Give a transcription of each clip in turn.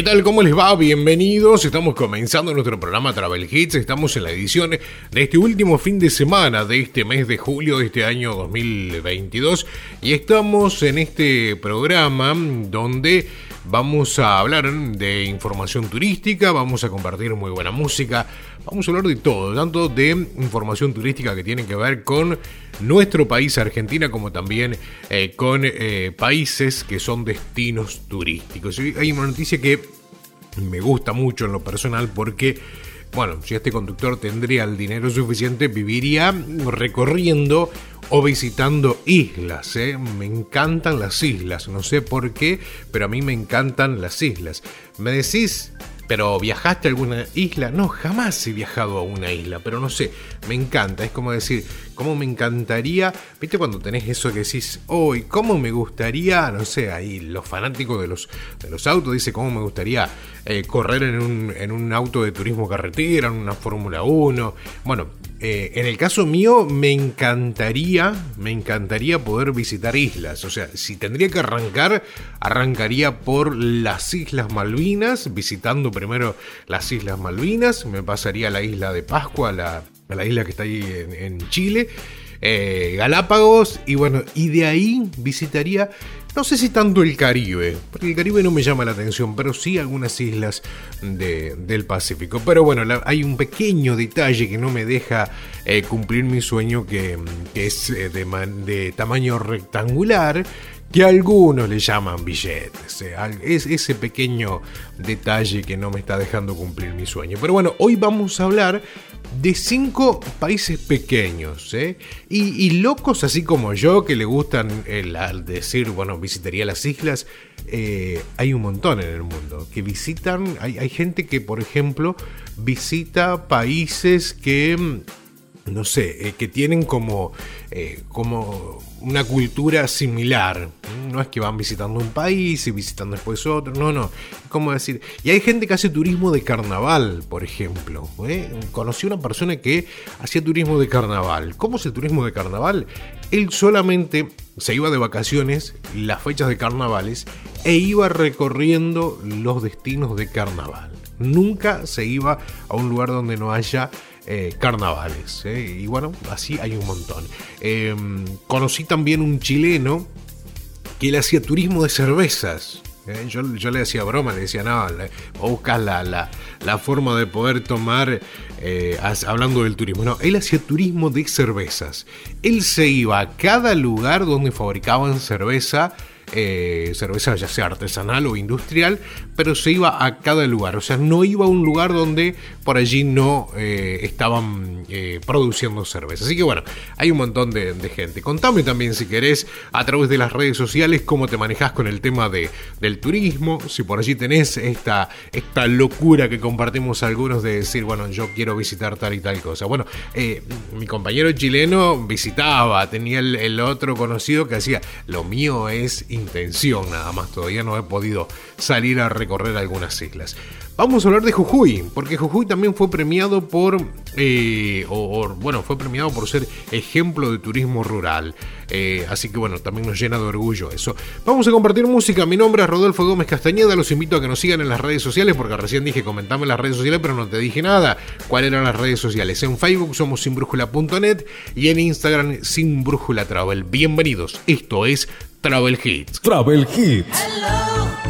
¿Qué tal? ¿Cómo les va? Bienvenidos. Estamos comenzando nuestro programa Travel Hits. Estamos en la edición de este último fin de semana de este mes de julio de este año 2022. Y estamos en este programa donde Vamos a hablar de información turística, vamos a compartir muy buena música, vamos a hablar de todo, tanto de información turística que tiene que ver con nuestro país, Argentina, como también eh, con eh, países que son destinos turísticos. Hay una noticia que me gusta mucho en lo personal porque bueno, si este conductor tendría el dinero suficiente, viviría recorriendo o visitando islas. ¿eh? Me encantan las islas, no sé por qué, pero a mí me encantan las islas. Me decís, pero ¿viajaste a alguna isla? No, jamás he viajado a una isla, pero no sé, me encanta. Es como decir, ¿cómo me encantaría? ¿Viste cuando tenés eso que decís, hoy, ¿cómo me gustaría? No sé, ahí los fanáticos de los, de los autos dice, ¿cómo me gustaría eh, correr en un, en un auto de turismo carretera, en una Fórmula 1. Bueno, eh, en el caso mío me encantaría, me encantaría poder visitar islas. O sea, si tendría que arrancar, arrancaría por las Islas Malvinas, visitando primero las Islas Malvinas, me pasaría a la isla de Pascua, a la, la isla que está ahí en, Chile. Eh, Galápagos y bueno, y de ahí visitaría no sé si tanto el Caribe, porque el Caribe no me llama la atención, pero sí algunas islas del Pacífico. Pero bueno, hay un pequeño detalle que no me deja eh, cumplir mi sueño, que, es eh, de, tamaño rectangular, que algunos le llaman billetes. Eh, es ese pequeño detalle que no me está dejando cumplir mi sueño. Pero bueno, hoy vamos a hablar de cinco países pequeños, ¿eh? y, locos así como yo, que le gustan el, al decir, bueno, visitaría las islas, eh, hay un montón en el mundo, que visitan, hay, gente que, por ejemplo, visita países que no sé, eh, que tienen como, eh, como una cultura similar. No es que van visitando un país y visitan después otro, no, no. ¿Cómo decir? Y hay gente que hace turismo de carnaval, por ejemplo. ¿eh? Conocí una persona que hacía turismo de carnaval. ¿Cómo es el turismo de carnaval? Él solamente se iba de vacaciones, las fechas de carnavales, e iba recorriendo los destinos de carnaval. Nunca se iba a un lugar donde no haya eh, carnavales. Eh, y bueno, así hay un montón. Em, conocí también un chileno que le hacía turismo de cervezas. Eh, yo, le hacía broma, le decía, no, buscas la, la, forma de poder tomar, hablando del turismo. No, él hacía turismo de cervezas. Él se iba a cada lugar donde fabricaban cerveza eh, cerveza ya sea artesanal o industrial, pero se iba a cada lugar, o sea, no iba a un lugar donde por allí no eh, estaban eh, produciendo cerveza. Así que bueno, hay un montón de, gente. Contame también si querés a través de las redes sociales cómo te manejas con el tema de, del turismo, si por allí tenés esta, esta locura que compartimos algunos de decir, bueno, yo quiero visitar tal y tal cosa. Bueno, mi compañero chileno visitaba, tenía el, otro conocido que hacía, lo mío es intención nada más, todavía no he podido salir a recorrer algunas islas. Vamos a hablar de Jujuy, porque Jujuy también fue premiado por, eh, o, bueno, fue premiado por ser ejemplo de turismo rural. Eh, así que bueno, también nos llena de orgullo eso. Vamos a compartir música. Mi nombre es Rodolfo Gómez Castañeda. Los invito a que nos sigan en las redes sociales, porque recién dije comentame en las redes sociales, pero no te dije nada. ¿Cuáles eran las redes sociales? En Facebook somos sinbrújula.net y en Instagram sinbrújula travel. Bienvenidos. Esto es Travel Hits. Travel Hits. money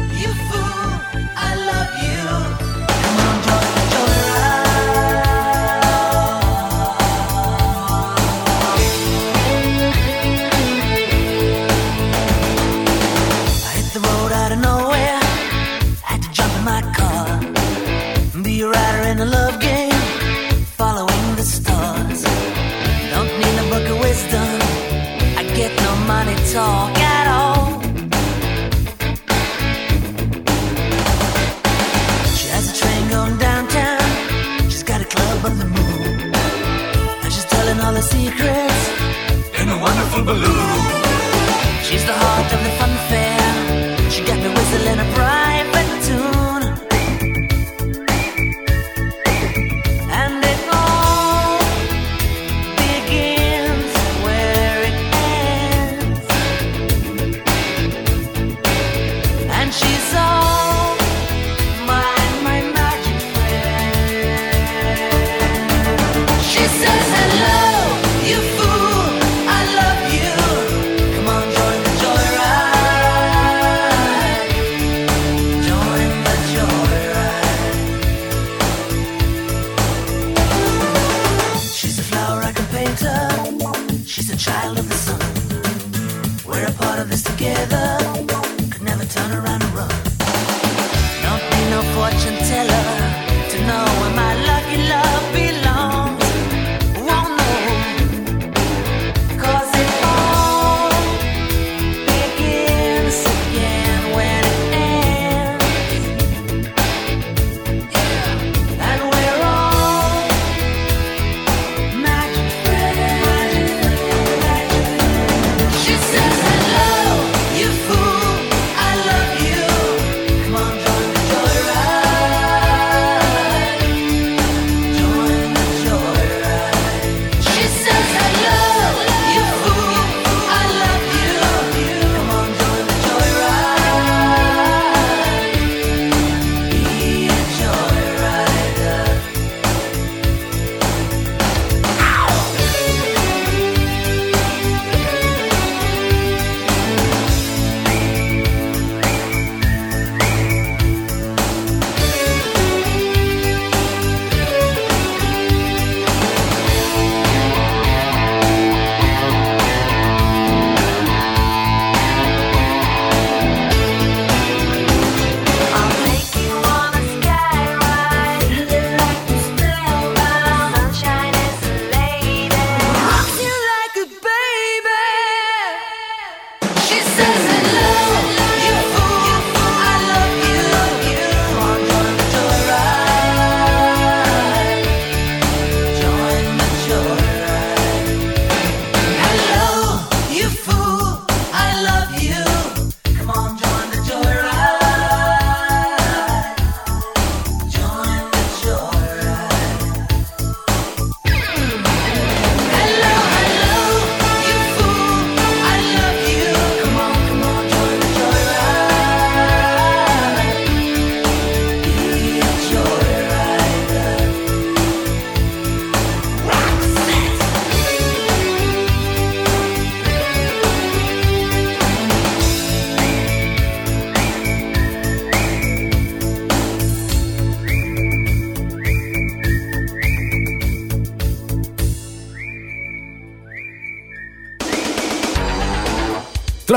She's the heart of the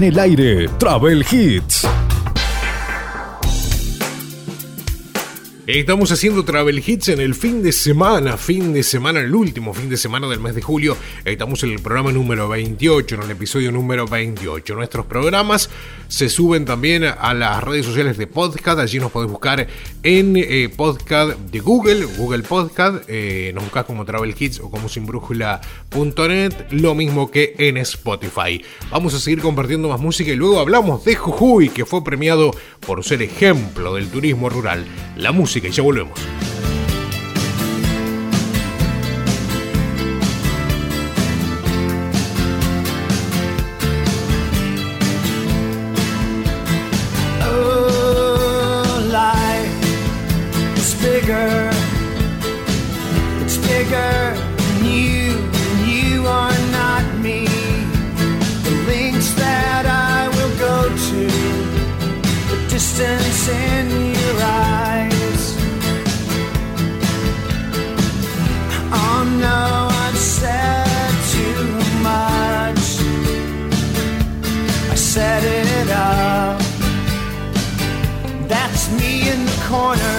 En el aire, Travel Hits. Estamos haciendo Travel Hits en el fin de semana, fin de semana, el último fin de semana del mes de julio. Estamos en el programa número 28, en el episodio número 28. Nuestros programas se suben también a las redes sociales de podcast. Allí nos podés buscar en eh, podcast de Google, Google Podcast. Eh, nos buscas como Travel Hits o como sinbrújula.net, lo mismo que en Spotify. Vamos a seguir compartiendo más música y luego hablamos de Jujuy, que fue premiado por ser ejemplo del turismo rural. La música y ya volvemos. corner.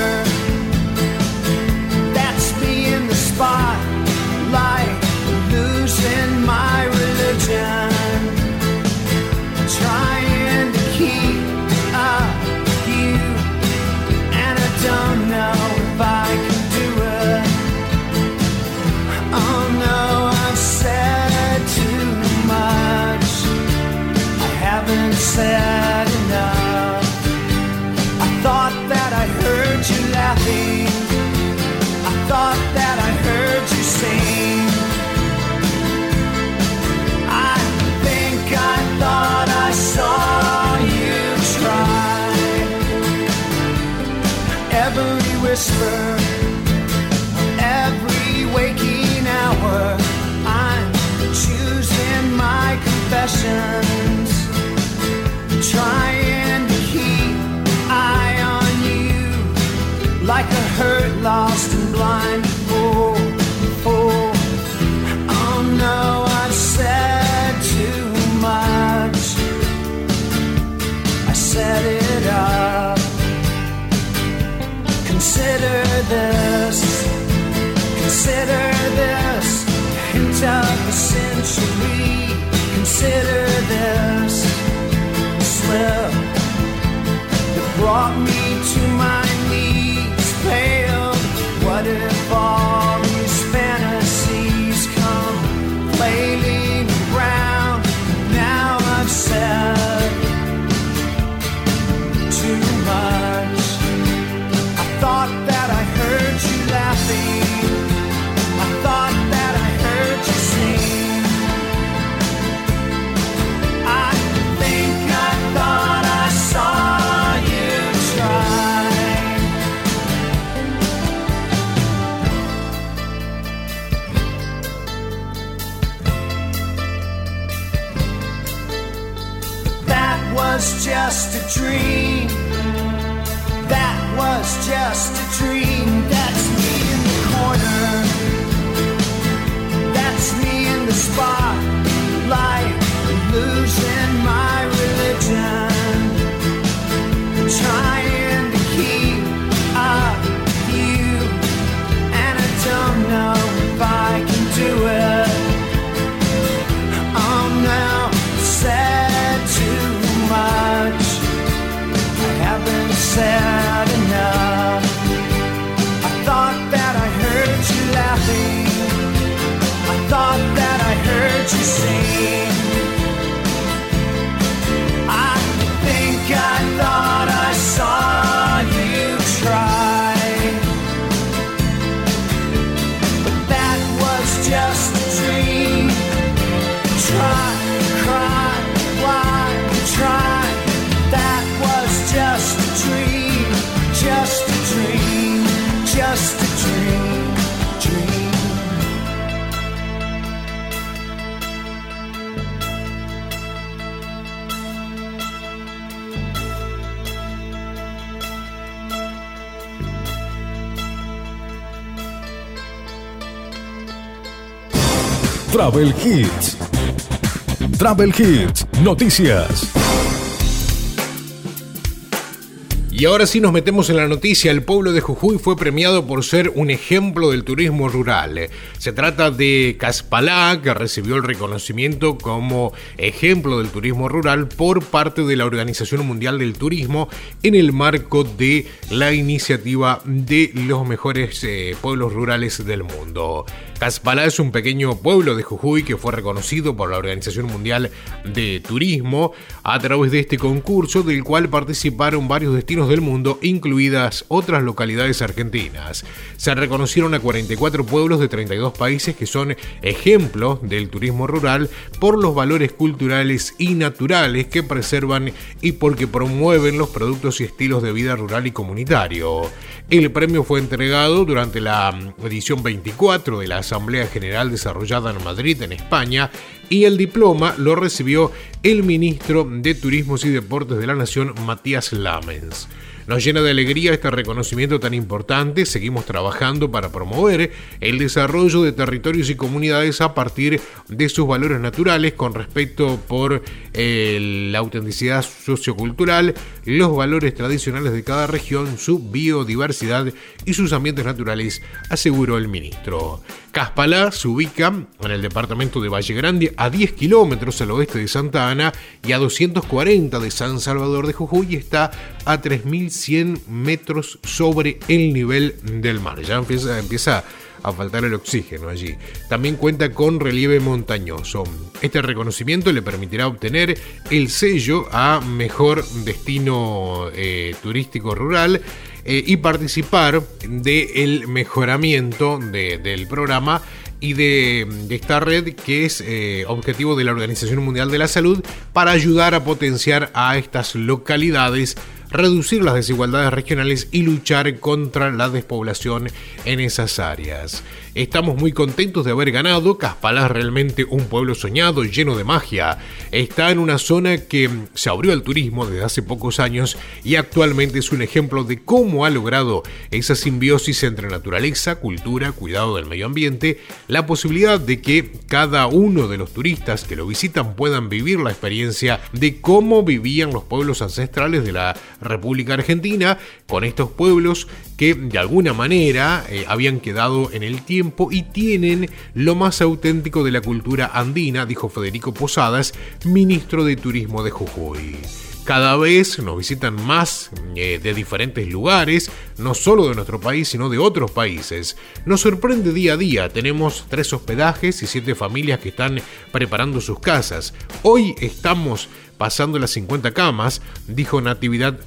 This, consider this, hint of the century. Consider this. Slip that brought me dream. That was just Travel Hits. Travel Hits, noticias. Y ahora sí nos metemos en la noticia. El pueblo de Jujuy fue premiado por ser un ejemplo del turismo rural. Se trata de Caspalá, que recibió el reconocimiento como ejemplo del turismo rural por parte de la Organización Mundial del Turismo en el marco de la iniciativa de los mejores eh, pueblos rurales del mundo. Caspalá es un pequeño pueblo de Jujuy que fue reconocido por la Organización Mundial de Turismo a través de este concurso del cual participaron varios destinos del mundo, incluidas otras localidades argentinas. Se reconocieron a 44 pueblos de 32 países que son ejemplos del turismo rural por los valores culturales y naturales que preservan y porque promueven los productos y estilos de vida rural y comunitario. El premio fue entregado durante la edición 24 de la Asamblea General desarrollada en Madrid, en España, y el diploma lo recibió el ministro de Turismos y Deportes de la Nación, Matías Lamens. Nos llena de alegría este reconocimiento tan importante. Seguimos trabajando para promover el desarrollo de territorios y comunidades a partir de sus valores naturales con respecto por eh, la autenticidad sociocultural, los valores tradicionales de cada región, su biodiversidad y sus ambientes naturales, aseguró el ministro. Caspalá se ubica en el departamento de Valle Grande a 10 kilómetros al oeste de Santa Ana y a 240 de San Salvador de Jujuy está a 3100 metros sobre el nivel del mar. Ya empieza, empieza a faltar el oxígeno allí. También cuenta con relieve montañoso. Este reconocimiento le permitirá obtener el sello a mejor destino eh, turístico rural eh, y participar del mejoramiento del programa y de, esta red que es eh, objetivo de la Organización Mundial de la Salud para ayudar a potenciar a estas localidades reducir las desigualdades regionales y luchar contra la despoblación en esas áreas. Estamos muy contentos de haber ganado. Caspalá es realmente un pueblo soñado, lleno de magia. Está en una zona que se abrió al turismo desde hace pocos años y actualmente es un ejemplo de cómo ha logrado esa simbiosis entre naturaleza, cultura, cuidado del medio ambiente, la posibilidad de que cada uno de los turistas que lo visitan puedan vivir la experiencia de cómo vivían los pueblos ancestrales de la República Argentina con estos pueblos que de alguna manera eh, habían quedado en el tiempo y tienen lo más auténtico de la cultura andina, dijo Federico Posadas, ministro de Turismo de Jujuy. Cada vez nos visitan más eh, de diferentes lugares, no solo de nuestro país, sino de otros países. Nos sorprende día a día, tenemos tres hospedajes y siete familias que están preparando sus casas. Hoy estamos pasando las 50 camas, dijo Natividad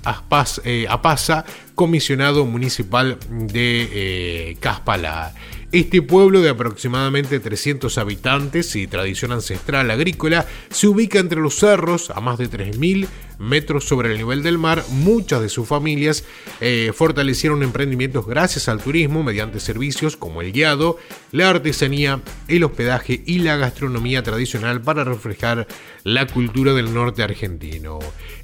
eh, Apaza, comisionado municipal de eh, Caspala. Este pueblo de aproximadamente 300 habitantes y tradición ancestral agrícola se ubica entre los cerros a más de 3.000 metros sobre el nivel del mar. Muchas de sus familias eh, fortalecieron emprendimientos gracias al turismo mediante servicios como el guiado, la artesanía, el hospedaje y la gastronomía tradicional para reflejar la cultura del norte argentino.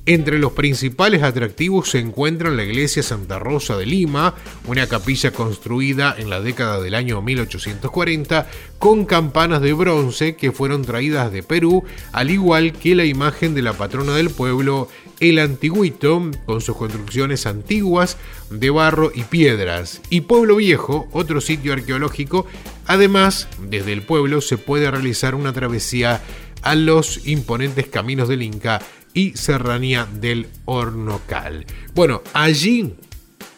Entre los principales atractivos se encuentran la iglesia Santa Rosa de Lima, una capilla construida en la década del año 1840 con campanas de bronce que fueron traídas de Perú, al igual que la imagen de la patrona del pueblo, el Antiguito, con sus construcciones antiguas de barro y piedras, y Pueblo Viejo, otro sitio arqueológico. Además, desde el pueblo se puede realizar una travesía a los imponentes caminos del Inca y serranía del Hornocal. Bueno, allí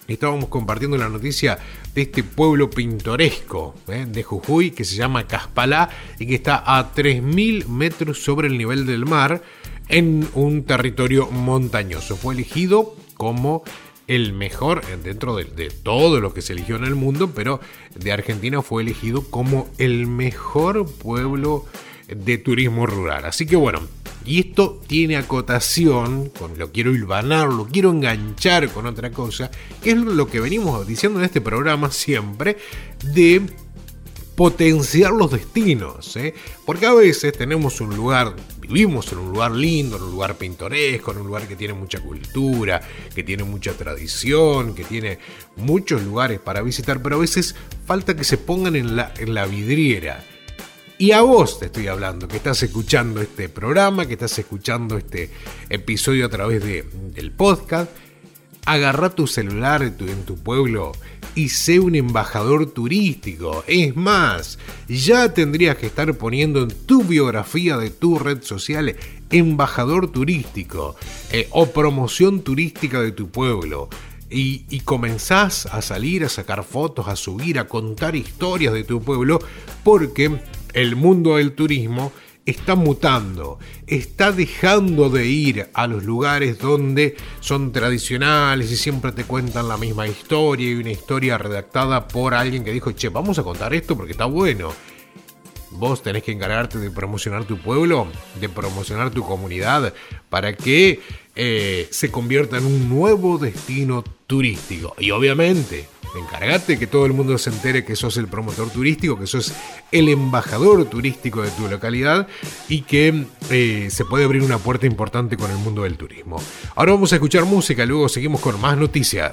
estábamos compartiendo la noticia de este pueblo pintoresco ¿eh? de Jujuy que se llama Caspalá y que está a 3.000 metros sobre el nivel del mar en un territorio montañoso. Fue elegido como el mejor dentro de, de, todo lo que se eligió en el mundo, pero de Argentina fue elegido como el mejor pueblo de turismo rural. Así que bueno, y esto tiene acotación, con lo quiero hilvanar, lo quiero enganchar con otra cosa, que es lo que venimos diciendo en este programa siempre, de potenciar los destinos, ¿eh? porque a veces tenemos un lugar, vivimos en un lugar lindo, en un lugar pintoresco, en un lugar que tiene mucha cultura, que tiene mucha tradición, que tiene muchos lugares para visitar, pero a veces falta que se pongan en la, en la vidriera Y a vos te estoy hablando, que estás escuchando este programa, que estás escuchando este episodio a través de, del podcast. Agarra tu celular en tu, pueblo y sé un embajador turístico. Es más, ya tendrías que estar poniendo en tu biografía de tu red social embajador turístico eh, o promoción turística de tu pueblo. Y, y, comenzás a salir, a sacar fotos, a subir, a contar historias de tu pueblo, porque el mundo del turismo está mutando, está dejando de ir a los lugares donde son tradicionales y siempre te cuentan la misma historia y una historia redactada por alguien que dijo, che, vamos a contar esto porque está bueno. Vos tenés que encargarte de promocionar tu pueblo, de promocionar tu comunidad, para que eh, se convierta en un nuevo destino turístico. Y obviamente, Encárgate que todo el mundo se entere que sos el promotor turístico, que sos el embajador turístico de tu localidad y que eh, se puede abrir una puerta importante con el mundo del turismo. Ahora vamos a escuchar música, luego seguimos con más noticias.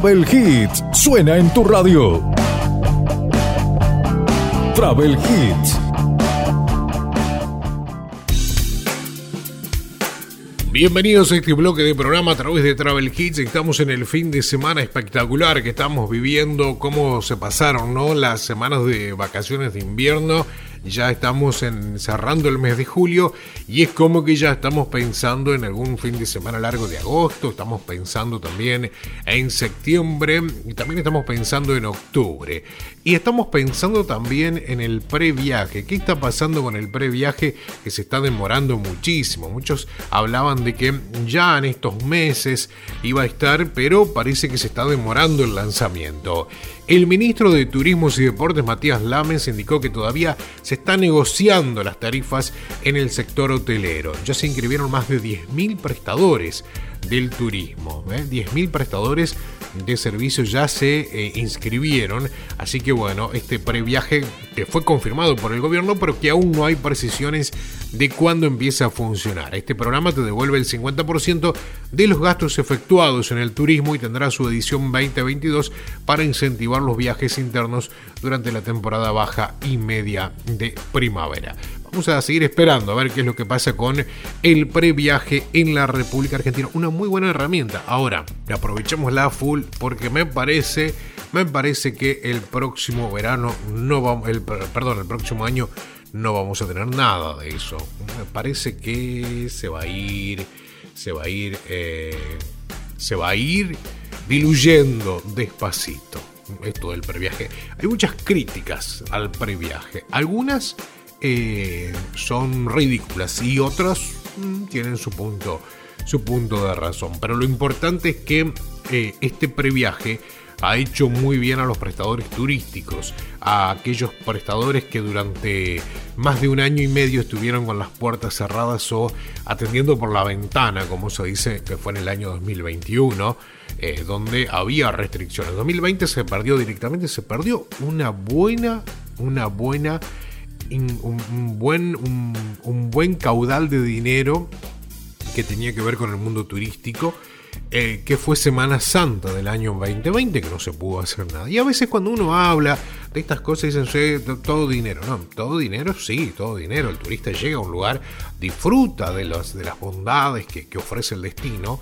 Travel Hits suena en tu radio. Travel Hits. Bienvenidos a este bloque de programa a través de Travel Hits. Estamos en el fin de semana espectacular que estamos viviendo, cómo se pasaron ¿no? las semanas de vacaciones de invierno ya estamos cerrando el mes de julio y es como que ya estamos pensando en algún fin de semana largo de agosto, estamos pensando también en septiembre y también estamos pensando en octubre. Y estamos pensando también en el previaje. ¿Qué está pasando con el previaje que se está demorando muchísimo? Muchos hablaban de que ya en estos meses iba a estar, pero parece que se está demorando el lanzamiento. El ministro de Turismo y Deportes, Matías Lames, indicó que todavía se están negociando las tarifas en el sector hotelero. Ya se inscribieron más de 10.000 prestadores del turismo. ¿eh? 10.000 prestadores de servicios ya se eh, inscribieron. Así que bueno, este previaje que fue confirmado por el gobierno, pero que aún no hay precisiones de cuándo empieza a funcionar. Este programa te devuelve el 50% de los gastos efectuados en el turismo y tendrá su edición 2022 para incentivar los viajes internos durante la temporada baja y media de primavera. Vamos a seguir esperando a ver qué es lo que pasa con el previaje en la República Argentina. Una muy buena herramienta. Ahora, aprovechemos la full porque me parece, me parece que el próximo verano no vamos, el, perdón, el próximo año no vamos a tener nada de eso. Me parece que se va a ir, se va a ir, eh, se va a ir diluyendo despacito esto del previaje. Hay muchas críticas al previaje. Algunas eh, son ridículas y otras mm, tienen su punto, su punto de razón. Pero lo importante es que eh, este previaje ha hecho muy bien a los prestadores turísticos, a aquellos prestadores que durante más de un año y medio estuvieron con las puertas cerradas o atendiendo por la ventana, como se dice que fue en el año 2021, eh, donde había restricciones. 2020 se perdió directamente, se perdió una buena, una buena, un, buen, un buen caudal de dinero que tenía que ver con el mundo turístico eh, que fue Semana Santa del año 2020, que no se pudo hacer nada. Y a veces cuando uno habla de estas cosas dicen, todo dinero. No, todo dinero sí, todo dinero. El turista llega a un lugar, disfruta de, los, de las bondades que, que ofrece el destino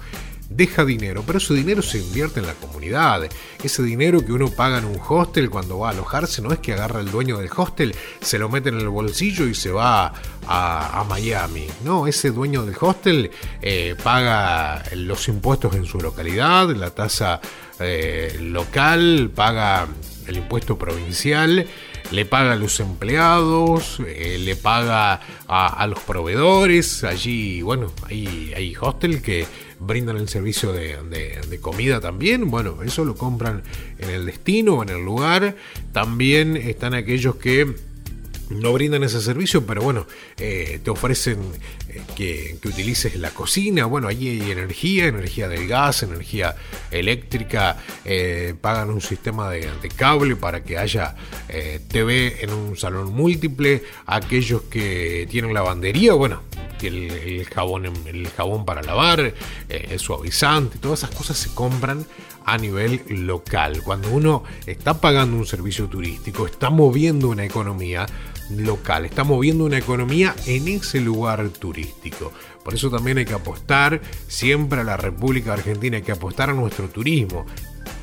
deja dinero, pero ese dinero se invierte en la comunidad. Ese dinero que uno paga en un hostel cuando va a alojarse no es que agarra el dueño del hostel, se lo mete en el bolsillo y se va a, Miami. No, ese dueño del hostel eh, paga los impuestos en su localidad, la tasa eh, local, paga el impuesto provincial le paga a los empleados, eh, le paga a, los proveedores. Allí, bueno, hay, hay hostel que brindan el servicio de, comida también. Bueno, eso lo compran en el destino, en el lugar. También están aquellos que no brindan ese servicio, pero bueno, eh, te ofrecen eh, que, utilices la cocina. Bueno, allí hay energía, energía del gas, energía eléctrica. Eh, pagan un sistema de, cable para que haya TV en un salón múltiple. Aquellos que tienen lavandería, bueno, el, el jabón, el jabón para lavar, el suavizante, todas esas cosas se compran a nivel local. Cuando uno está pagando un servicio turístico, está moviendo una economía, local, está moviendo una economía en ese lugar turístico. Por eso también hay que apostar siempre a la República Argentina, hay que apostar a nuestro turismo.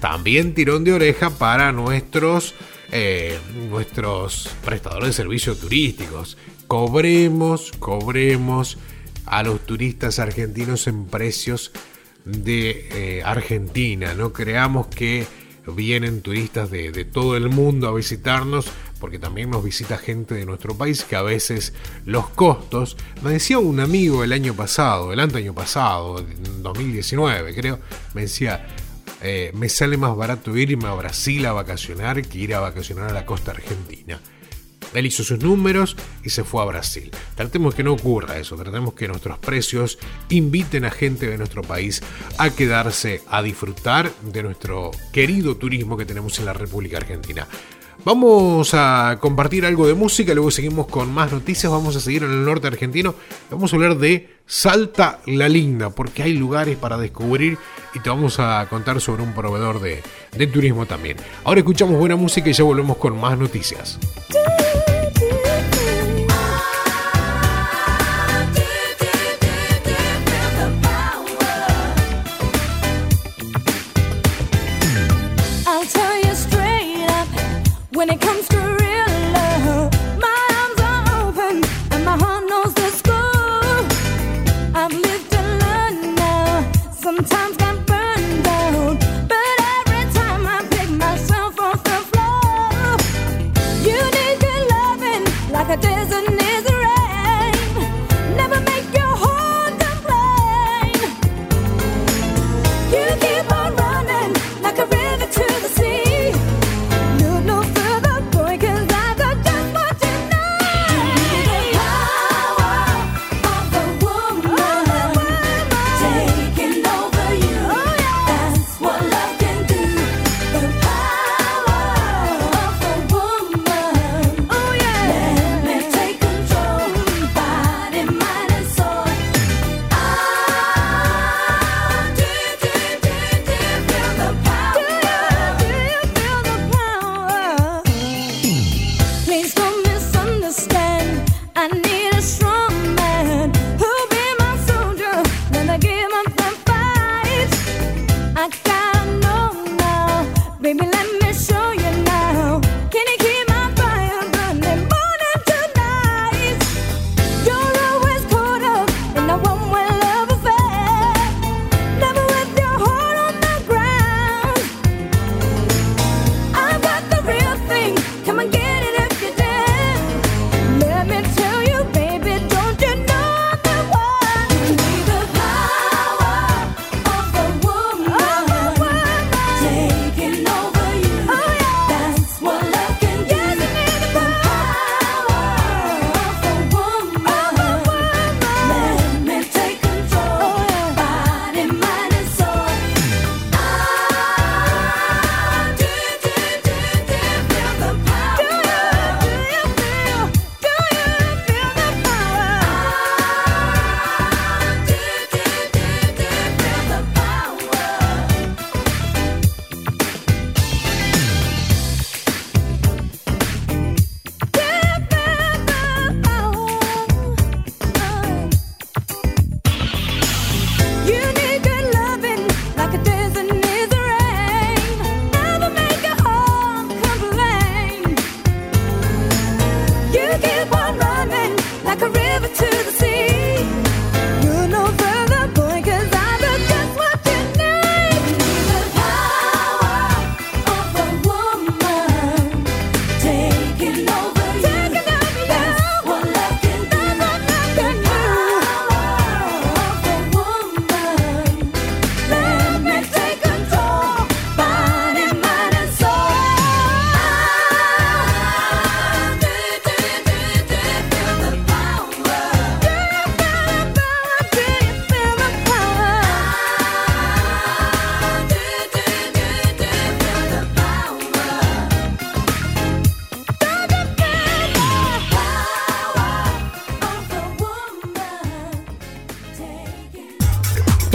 También tirón de oreja para nuestros, eh, nuestros prestadores de servicios turísticos. Cobremos, cobremos a los turistas argentinos en precios de eh, Argentina. No creamos que vienen turistas de, todo el mundo a visitarnos porque también nos visita gente de nuestro país que a veces los costos, me decía un amigo el año pasado, el año pasado, en 2019 creo, me decía, eh, me sale más barato irme a Brasil a vacacionar que ir a vacacionar a la costa argentina. Él hizo sus números y se fue a Brasil. Tratemos que no ocurra eso, tratemos que nuestros precios inviten a gente de nuestro país a quedarse a disfrutar de nuestro querido turismo que tenemos en la República Argentina. Vamos a compartir algo de música, luego seguimos con más noticias, vamos a seguir en el norte argentino, vamos a hablar de Salta la Linda, porque hay lugares para descubrir y te vamos a contar sobre un proveedor de, de turismo también. Ahora escuchamos buena música y ya volvemos con más noticias.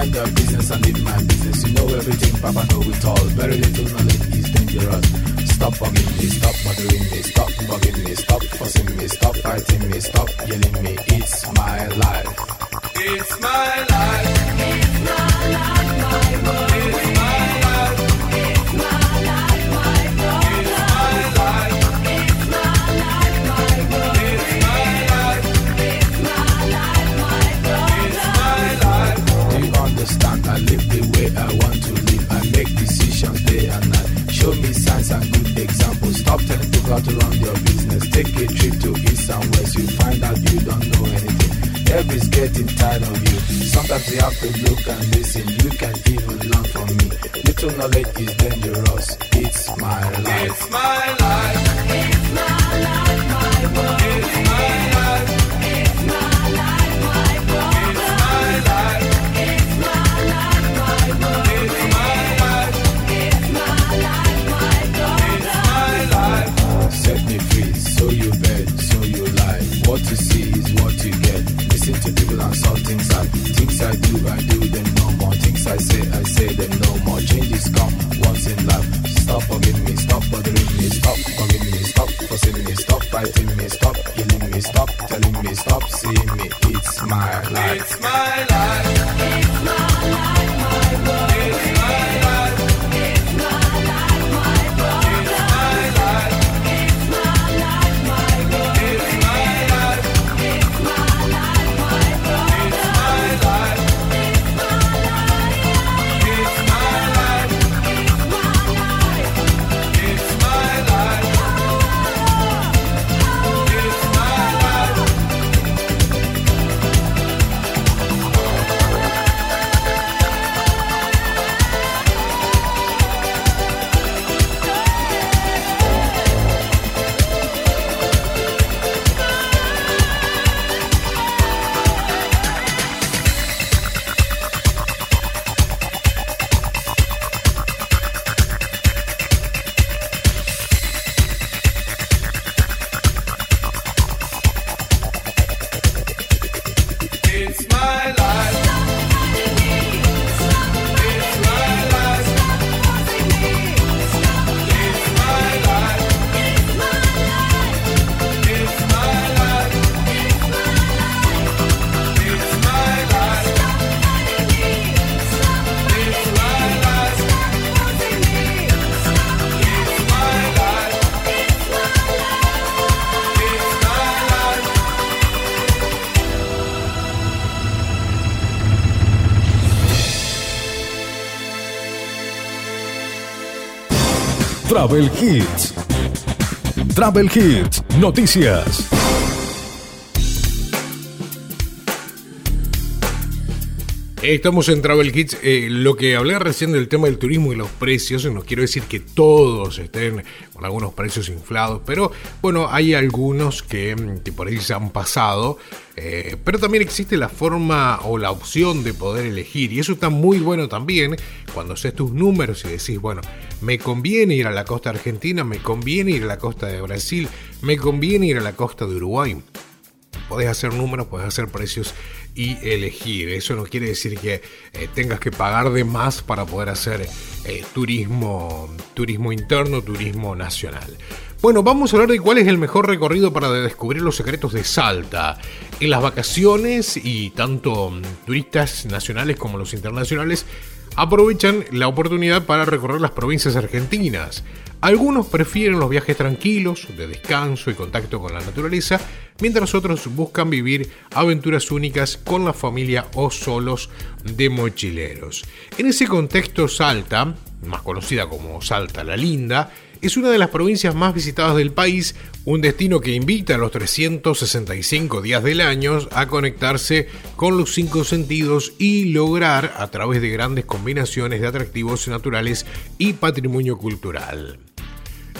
mind your business and leave my business. You know everything, Papa know it all. Very little knowledge is dangerous. Stop bugging me, stop bothering me, stop bugging me, stop fussing me, stop fighting me, stop yelling me. It's my life. It's my life. It's my life. how to run your business. Take a trip to east and west, you find out you don't know anything. Everybody's getting tired of you. Sometimes you have to look and listen. You can even learn from me. Little knowledge is dangerous. It's my life. It's my life. It's my Travel Hits. Travel Hits, noticias. Estamos en Travel Kits. Eh, lo que hablé recién del tema del turismo y los precios, no quiero decir que todos estén con algunos precios inflados, pero bueno, hay algunos que, mm, por ahí se han pasado. Eh, pero también existe la forma o la opción de poder elegir. Y eso está muy bueno también cuando haces tus números y decís, bueno, me conviene ir a la costa argentina, me conviene ir a la costa de Brasil, me conviene ir a la costa de Uruguay podés hacer números, podés hacer precios y elegir. Eso no quiere decir que eh, tengas que pagar de más para poder hacer eh, turismo, turismo interno, turismo nacional. Bueno, vamos a hablar de cuál es el mejor recorrido para descubrir los secretos de Salta. En las vacaciones y tanto mm, turistas nacionales como los internacionales aprovechan la oportunidad para recorrer las provincias argentinas. Algunos prefieren los viajes tranquilos, de descanso y contacto con la naturaleza, mientras otros buscan vivir aventuras únicas con la familia o solos de mochileros. En ese contexto, Salta, más conocida como Salta la Linda, es una de las provincias más visitadas del país, un destino que invita a los 365 días del año a conectarse con los cinco sentidos y lograr, a través de grandes combinaciones de atractivos naturales y patrimonio cultural.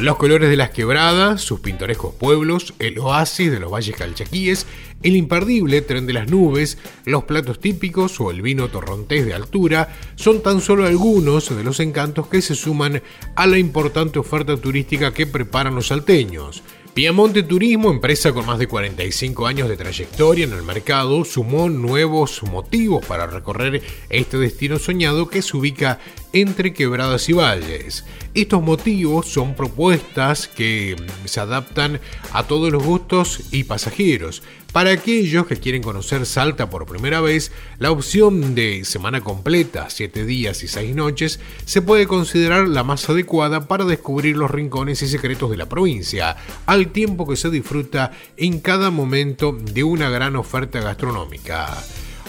Los colores de las quebradas, sus pintorescos pueblos, el oasis de los valles calchaquíes, el imperdible tren de las nubes, los platos típicos o el vino torrontés de altura son tan solo algunos de los encantos que se suman a la importante oferta turística que preparan los salteños. Piamonte Turismo, empresa con más de 45 años de trayectoria en el mercado, sumó nuevos motivos para recorrer este destino soñado que se ubica entre quebradas y valles. Estos motivos son propuestas que se adaptan a todos los gustos y pasajeros. Para aquellos que quieren conocer Salta por primera vez, la opción de semana completa, 7 días y 6 noches, se puede considerar la más adecuada para descubrir los rincones y secretos de la provincia, al tiempo que se disfruta en cada momento de una gran oferta gastronómica.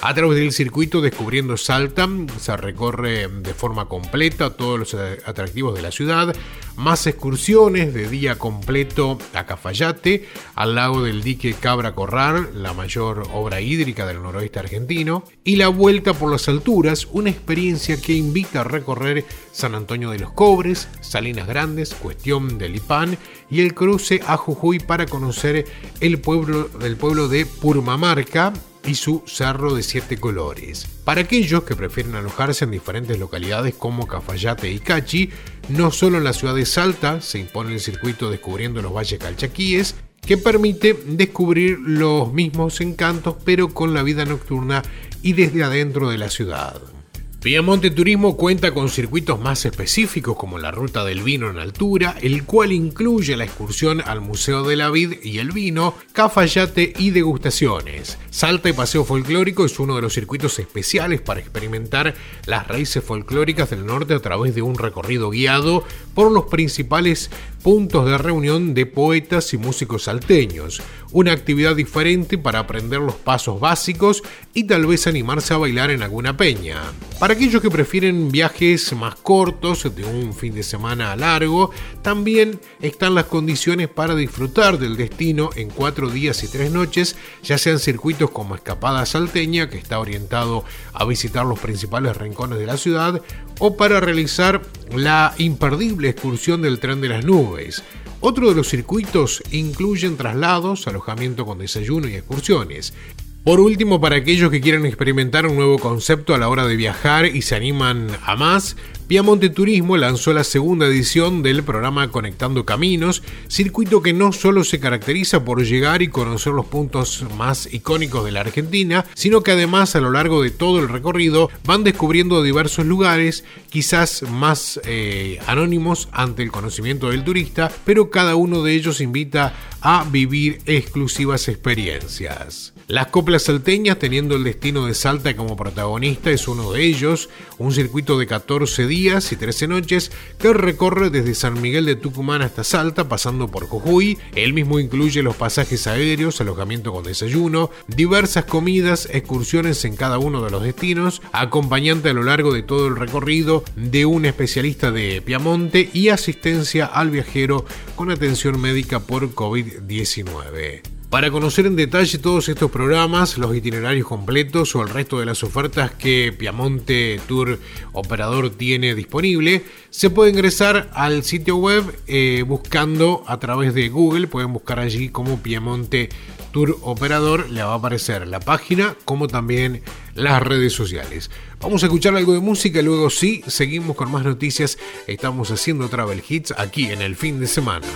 A través del circuito Descubriendo Salta se recorre de forma completa todos los atractivos de la ciudad, más excursiones de día completo a Cafayate, al lago del dique Cabra Corral, la mayor obra hídrica del noroeste argentino, y la vuelta por las alturas, una experiencia que invita a recorrer San Antonio de los Cobres, Salinas Grandes, Cuestión del Ipán y el cruce a Jujuy para conocer el pueblo del pueblo de Purmamarca, y su cerro de siete colores. Para aquellos que prefieren alojarse en diferentes localidades como Cafayate y Cachi, no solo en la ciudad de Salta se impone el circuito Descubriendo los Valles Calchaquíes, que permite descubrir los mismos encantos pero con la vida nocturna y desde adentro de la ciudad. Piamonte Turismo cuenta con circuitos más específicos como la Ruta del Vino en altura, el cual incluye la excursión al Museo de la Vid y el Vino, cafayate y degustaciones. Salta y Paseo Folclórico es uno de los circuitos especiales para experimentar las raíces folclóricas del norte a través de un recorrido guiado por los principales puntos de reunión de poetas y músicos salteños, una actividad diferente para aprender los pasos básicos y tal vez animarse a bailar en alguna peña. Para aquellos que prefieren viajes más cortos, de un fin de semana largo, también están las condiciones para disfrutar del destino en cuatro días y tres noches, ya sean circuitos como Escapada Salteña, que está orientado a visitar los principales rincones de la ciudad, o para realizar la imperdible excursión del tren de las nubes. Otro de los circuitos incluyen traslados, alojamiento con desayuno y excursiones. Por último, para aquellos que quieran experimentar un nuevo concepto a la hora de viajar y se animan a más, Piamonte Turismo lanzó la segunda edición del programa Conectando Caminos, circuito que no solo se caracteriza por llegar y conocer los puntos más icónicos de la Argentina, sino que además a lo largo de todo el recorrido van descubriendo diversos lugares, quizás más eh, anónimos ante el conocimiento del turista, pero cada uno de ellos invita a vivir exclusivas experiencias. Las coplas salteñas, teniendo el destino de Salta como protagonista, es uno de ellos, un circuito de 14 días y 13 noches que recorre desde San Miguel de Tucumán hasta Salta, pasando por Jujuy. El mismo incluye los pasajes aéreos, alojamiento con desayuno, diversas comidas, excursiones en cada uno de los destinos, acompañante a lo largo de todo el recorrido de un especialista de Piamonte y asistencia al viajero con atención médica por COVID-19. Para conocer en detalle todos estos programas, los itinerarios completos o el resto de las ofertas que Piamonte Tour Operador tiene disponible, se puede ingresar al sitio web eh, buscando a través de Google, pueden buscar allí como Piamonte Tour Operador, le va a aparecer la página como también las redes sociales. Vamos a escuchar algo de música luego sí, seguimos con más noticias. Estamos haciendo Travel Hits aquí en el fin de semana.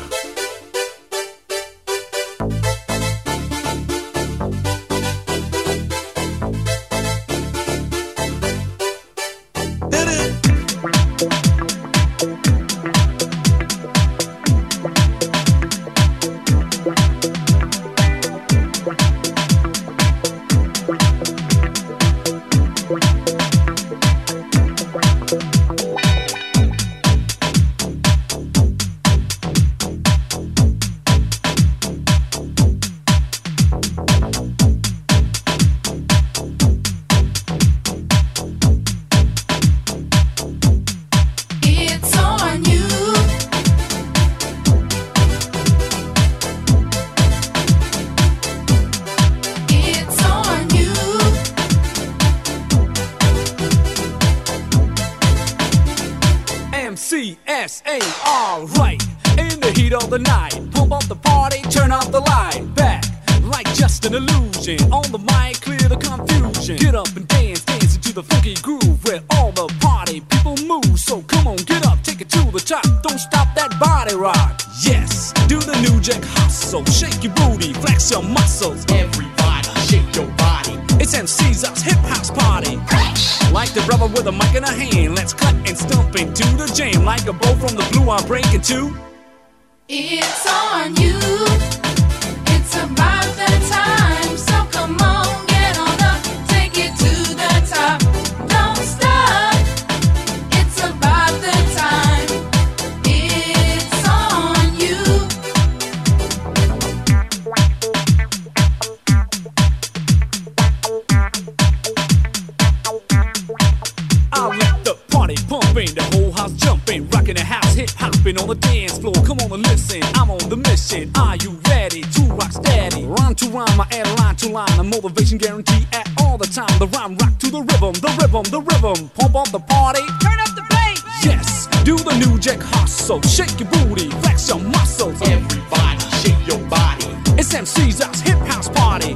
Party pumping, the whole house jumping, rocking the house, hip hopping on the dance floor. Come on and listen, I'm on the mission. Are you ready to rock steady? Rhyme to rhyme, I add line to line, a motivation guarantee at all the time. The rhyme rock to the rhythm, the rhythm, the rhythm. Pump up the party, turn up the bass. Yes, do the new jack hustle, shake your booty, flex your muscles. Everybody, shake your body. It's MC's house, hip house party.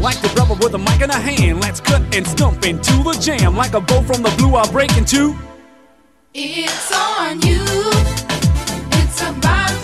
Like the brother with a mic in a hand, let's cut and stump into the jam. Like a bow from the blue, I'll break into. It's on you. It's about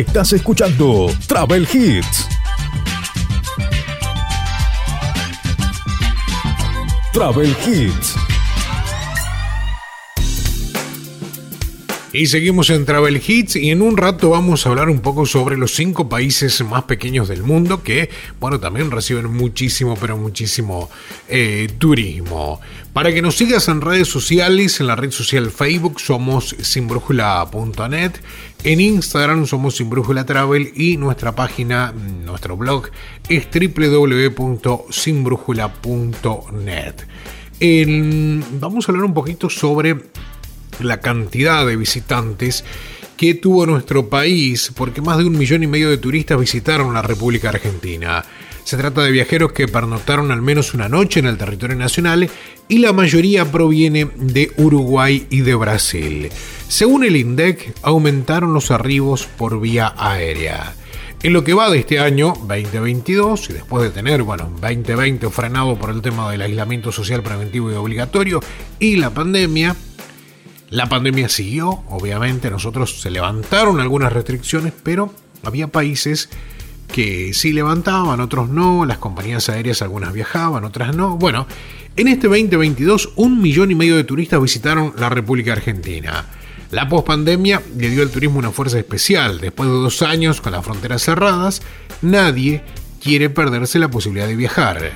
Estás escuchando Travel Hits. Travel Hits. Y seguimos en Travel Hits y en un rato vamos a hablar un poco sobre los cinco países más pequeños del mundo que, bueno, también reciben muchísimo, pero muchísimo eh, turismo. Para que nos sigas en redes sociales, en la red social Facebook somos sinbrújula.net, en Instagram somos Sinbrújula Travel y nuestra página, nuestro blog es www.sinbrújula.net. Vamos a hablar un poquito sobre la cantidad de visitantes que tuvo nuestro país, porque más de un millón y medio de turistas visitaron la República Argentina. Se trata de viajeros que pernoctaron al menos una noche en el territorio nacional y la mayoría proviene de Uruguay y de Brasil. Según el INDEC, aumentaron los arribos por vía aérea. En lo que va de este año 2022, y después de tener, bueno, 2020 frenado por el tema del aislamiento social preventivo y obligatorio y la pandemia, la pandemia siguió, obviamente, nosotros se levantaron algunas restricciones, pero había países que sí levantaban, otros no, las compañías aéreas algunas viajaban, otras no. Bueno, en este 2022 un millón y medio de turistas visitaron la República Argentina. La pospandemia le dio al turismo una fuerza especial. Después de dos años con las fronteras cerradas, nadie quiere perderse la posibilidad de viajar.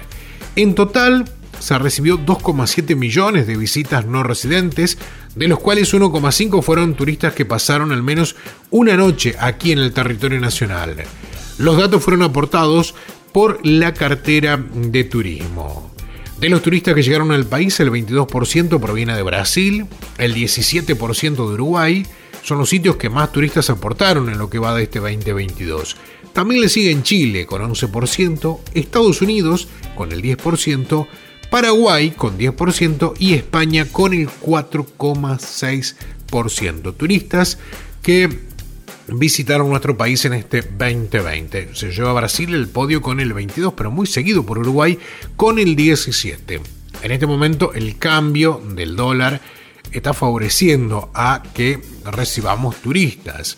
En total, se recibió 2,7 millones de visitas no residentes, de los cuales 1,5 fueron turistas que pasaron al menos una noche aquí en el territorio nacional. Los datos fueron aportados por la cartera de turismo. De los turistas que llegaron al país, el 22% proviene de Brasil, el 17% de Uruguay, son los sitios que más turistas aportaron en lo que va de este 2022. También le siguen Chile con 11%, Estados Unidos con el 10%, Paraguay con 10% y España con el 4,6%. Turistas que visitaron nuestro país en este 2020. Se lleva a Brasil el podio con el 22, pero muy seguido por Uruguay con el 17. En este momento el cambio del dólar está favoreciendo a que recibamos turistas.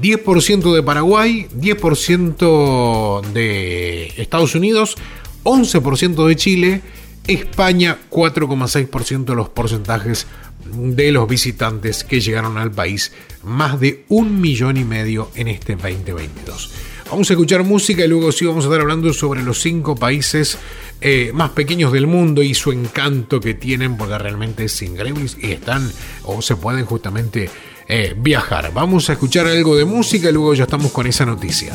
10% de Paraguay, 10% de Estados Unidos, 11% de Chile, España 4,6% de los porcentajes de los visitantes que llegaron al país, más de un millón y medio en este 2022. Vamos a escuchar música y luego sí vamos a estar hablando sobre los cinco países eh, más pequeños del mundo y su encanto que tienen, porque realmente es increíble y están o se pueden justamente eh, viajar. Vamos a escuchar algo de música y luego ya estamos con esa noticia.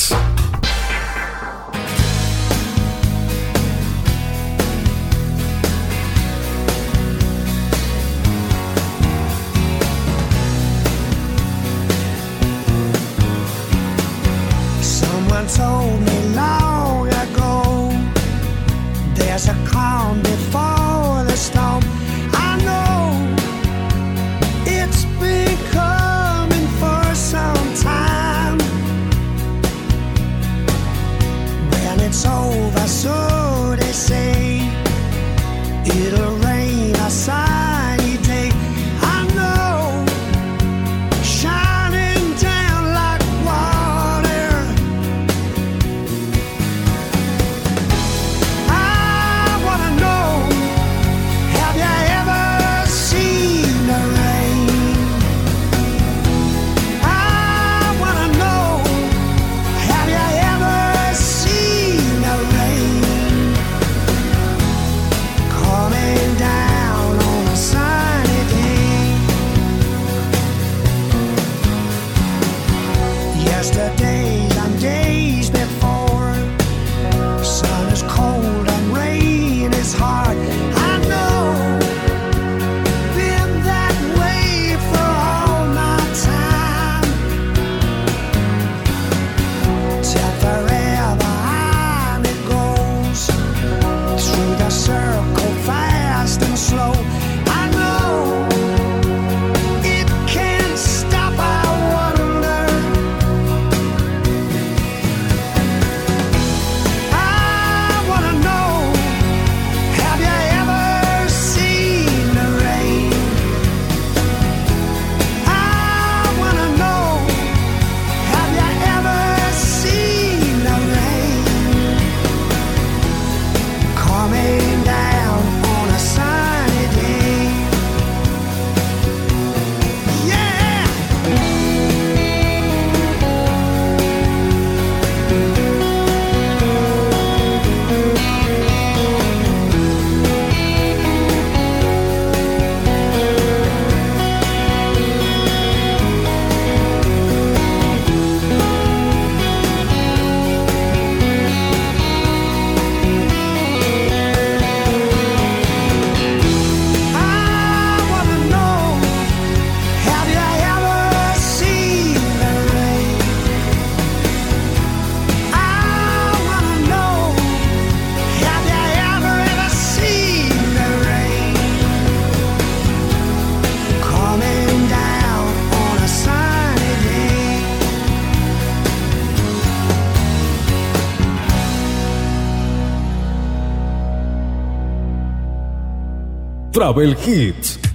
Travel Hits.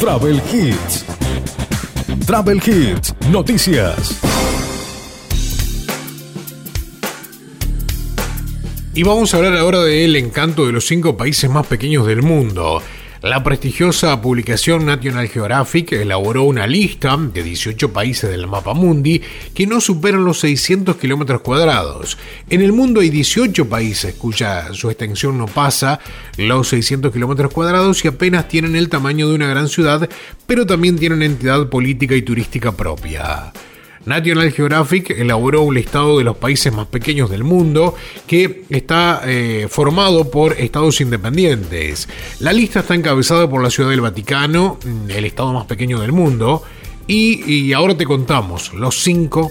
Travel Hits. Travel Hits, noticias. Y vamos a hablar ahora del encanto de los cinco países más pequeños del mundo. La prestigiosa publicación National Geographic elaboró una lista de 18 países del mapa mundi que no superan los 600 kilómetros cuadrados. En el mundo hay 18 países cuya su extensión no pasa los 600 kilómetros cuadrados y apenas tienen el tamaño de una gran ciudad, pero también tienen entidad política y turística propia. National Geographic elaboró un listado de los países más pequeños del mundo que está eh, formado por estados independientes. La lista está encabezada por la Ciudad del Vaticano, mm, el estado más pequeño del mundo, y, y ahora te contamos los cinco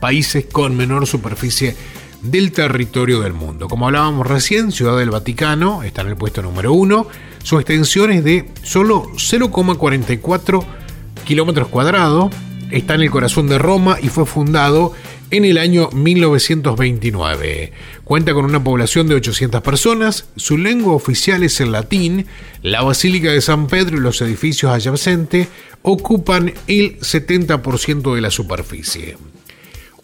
países con menor superficie del territorio del mundo. Como hablábamos recién, Ciudad del Vaticano está en el puesto número uno. Su extensión es de solo 0,44 kilómetros cuadrados está en el corazón de Roma y fue fundado en el año 1929. Cuenta con una población de 800 personas, su lengua oficial es el latín, la Basílica de San Pedro y los edificios adyacentes ocupan el 70% de la superficie.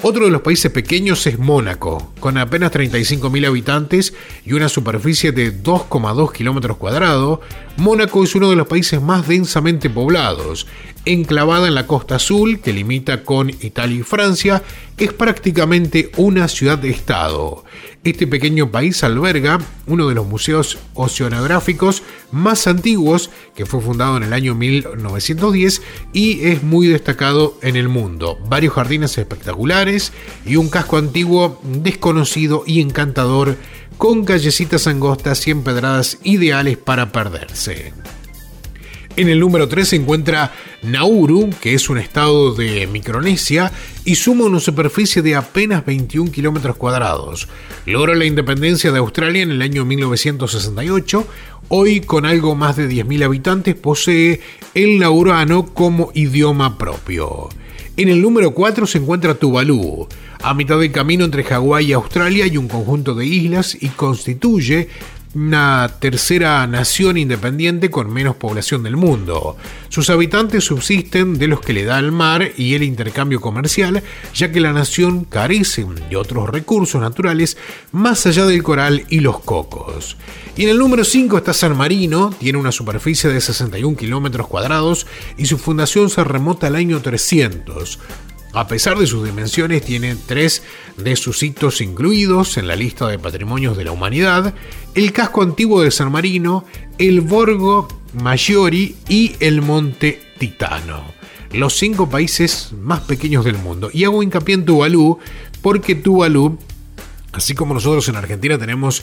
Otro de los países pequeños es Mónaco, con apenas 35.000 habitantes y una superficie de 2,2 kilómetros cuadrados. Mónaco es uno de los países más densamente poblados. Enclavada en la costa azul, que limita con Italia y Francia, es prácticamente una ciudad-estado. Este pequeño país alberga uno de los museos oceanográficos más antiguos, que fue fundado en el año 1910 y es muy destacado en el mundo. Varios jardines espectaculares y un casco antiguo desconocido y encantador con callecitas angostas y empedradas ideales para perderse. En el número 3 se encuentra Nauru, que es un estado de Micronesia y suma una superficie de apenas 21 kilómetros cuadrados. Logró la independencia de Australia en el año 1968. Hoy, con algo más de 10.000 habitantes, posee el naurano como idioma propio. En el número 4 se encuentra Tuvalu, a mitad del camino entre Hawái y Australia y un conjunto de islas y constituye una tercera nación independiente con menos población del mundo. Sus habitantes subsisten de los que le da el mar y el intercambio comercial, ya que la nación carece de otros recursos naturales más allá del coral y los cocos. Y en el número 5 está San Marino, tiene una superficie de 61 kilómetros cuadrados y su fundación se remota al año 300. A pesar de sus dimensiones, tiene tres de sus hitos incluidos en la lista de patrimonios de la humanidad, el casco antiguo de San Marino, el Borgo Maggiore y el Monte Titano. Los cinco países más pequeños del mundo. Y hago hincapié en Tuvalu, porque Tuvalu, así como nosotros en Argentina tenemos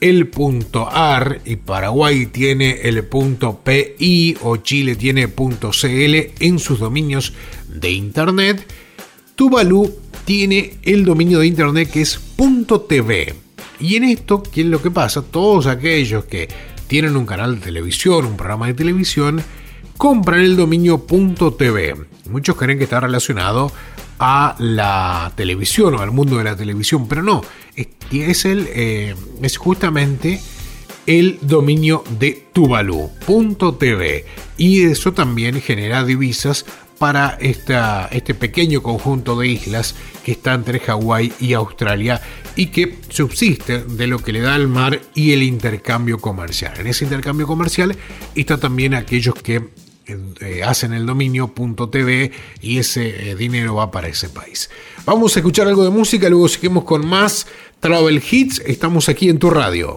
el punto AR y Paraguay tiene el punto PI o Chile tiene punto CL en sus dominios de internet, Tuvalu tiene el dominio de internet que es .tv. Y en esto, ¿qué es lo que pasa? Todos aquellos que tienen un canal de televisión, un programa de televisión, compran el dominio .tv. Muchos creen que está relacionado a la televisión o al mundo de la televisión, pero no. Es, el, eh, es justamente el dominio de Tuvalu.tv y eso también genera divisas para este pequeño conjunto de islas que está entre Hawái y Australia y que subsiste de lo que le da el mar y el intercambio comercial. En ese intercambio comercial está también aquellos que eh, hacen el dominio .tv y ese eh, dinero va para ese país. Vamos a escuchar algo de música, luego seguimos con más Travel Hits. Estamos aquí en tu radio.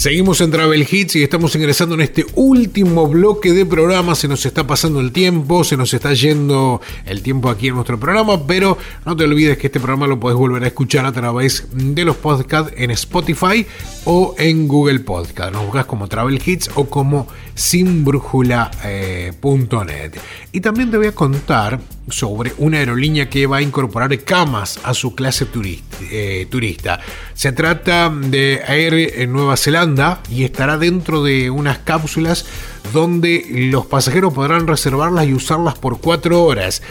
Seguimos en Travel Hits y estamos ingresando en este último bloque de programa. Se nos está pasando el tiempo, se nos está yendo el tiempo aquí en nuestro programa, pero no te olvides que este programa lo puedes volver a escuchar a través de los podcasts en Spotify o en Google Podcast. Nos buscas como Travel Hits o como sinbrújula.net. y también te voy a contar sobre una aerolínea que va a incorporar camas a su clase turista. eh, turista. Se trata de Air en Nueva Zelanda y estará dentro de unas cápsulas donde los pasajeros podrán reservarlas y usarlas por cuatro horas.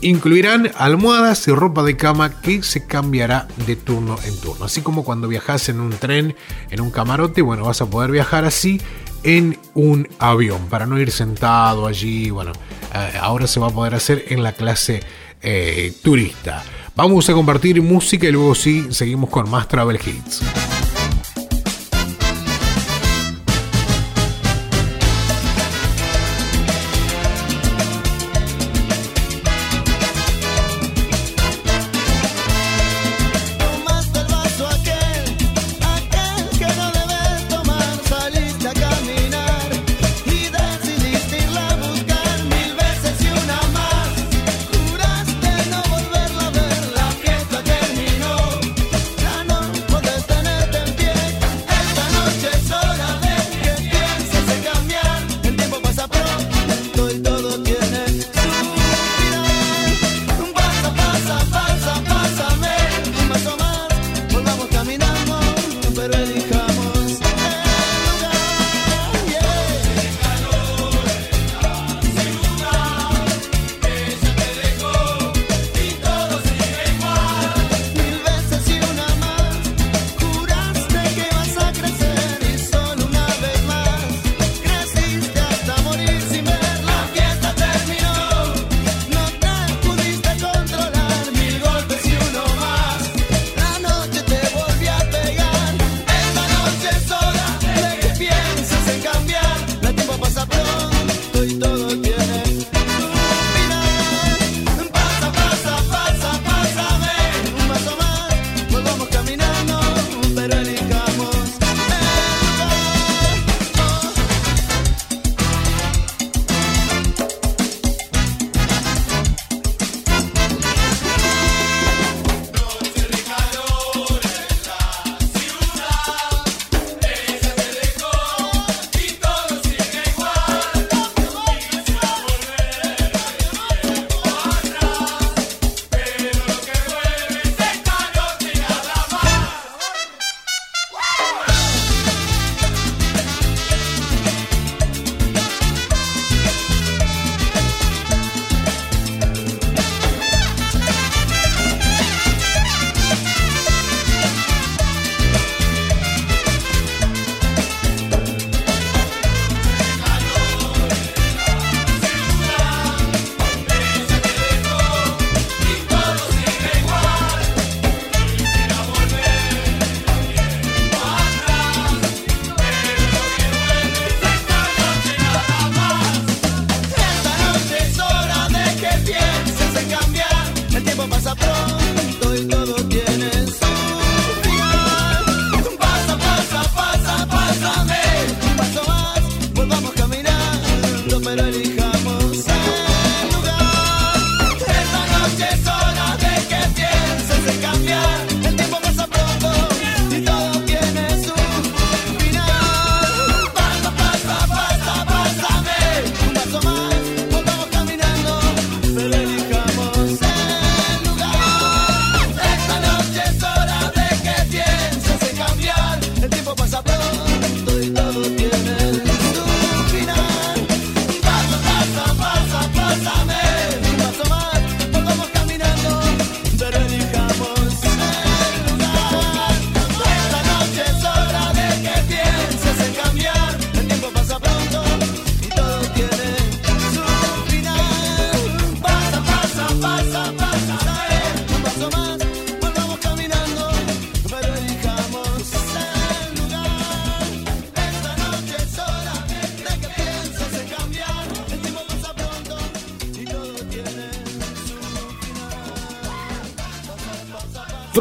Incluirán almohadas y ropa de cama que se cambiará de turno en turno. Así como cuando viajas en un tren, en un camarote, bueno, vas a poder viajar así en un avión para no ir sentado allí. Bueno, eh, ahora se va a poder hacer en la clase eh, turista. Vamos a compartir música y luego sí seguimos con más Travel Hits.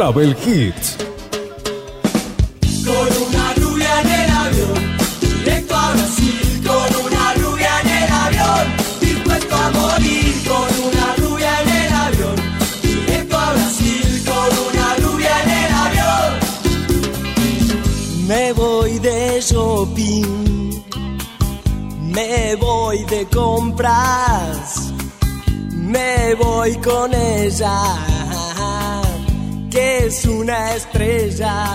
Travel Hits. Con una rubia en el avión, directo a Brasil. Con una rubia en el avión, dispuesto a morir. Con una rubia en el avión, directo a Brasil. Con una rubia en el avión. Me voy de shopping, me voy de compras, me voy con ella, una estrella.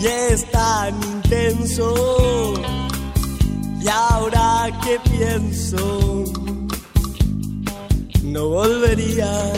Y es tan intenso. Y ahora que pienso, no volvería.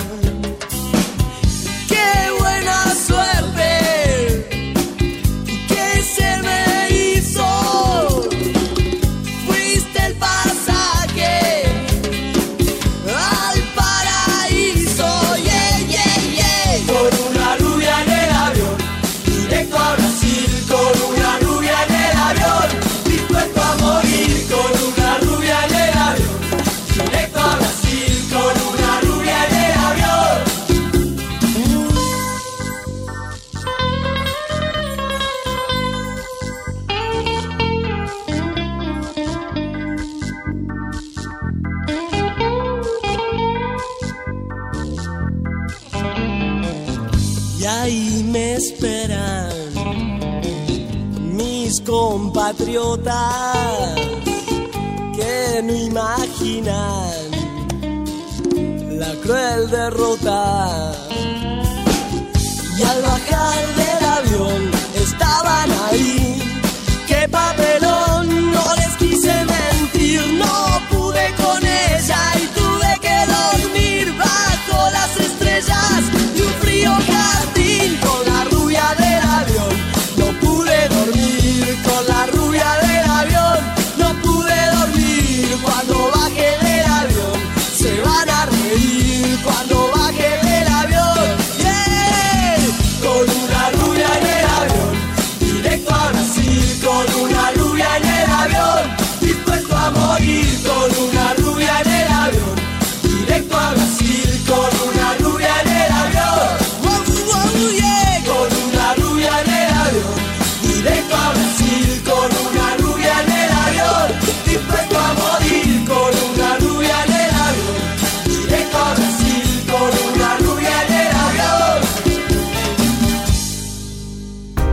Compatriotas que no imaginan la cruel derrota.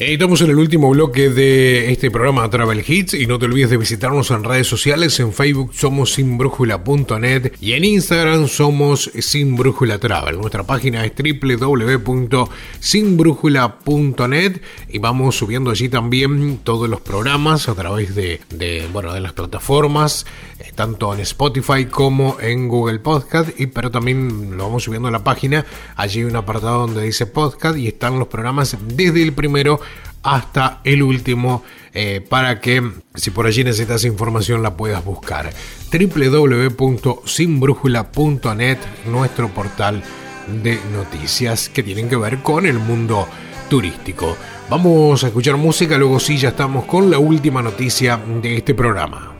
Estamos en el último bloque de este programa Travel Hits y no te olvides de visitarnos en redes sociales. En Facebook somos sinbrújula.net y en Instagram somos Sin Brújula Travel. Nuestra página es www.sinbrújula.net y vamos subiendo allí también todos los programas a través de, de, bueno, de las plataformas, eh, tanto en Spotify como en Google Podcast, y, pero también lo vamos subiendo a la página. Allí hay un apartado donde dice podcast y están los programas desde el primero hasta el último eh, para que si por allí necesitas información la puedas buscar www.sinbrújula.net nuestro portal de noticias que tienen que ver con el mundo turístico. Vamos a escuchar música, luego sí ya estamos con la última noticia de este programa.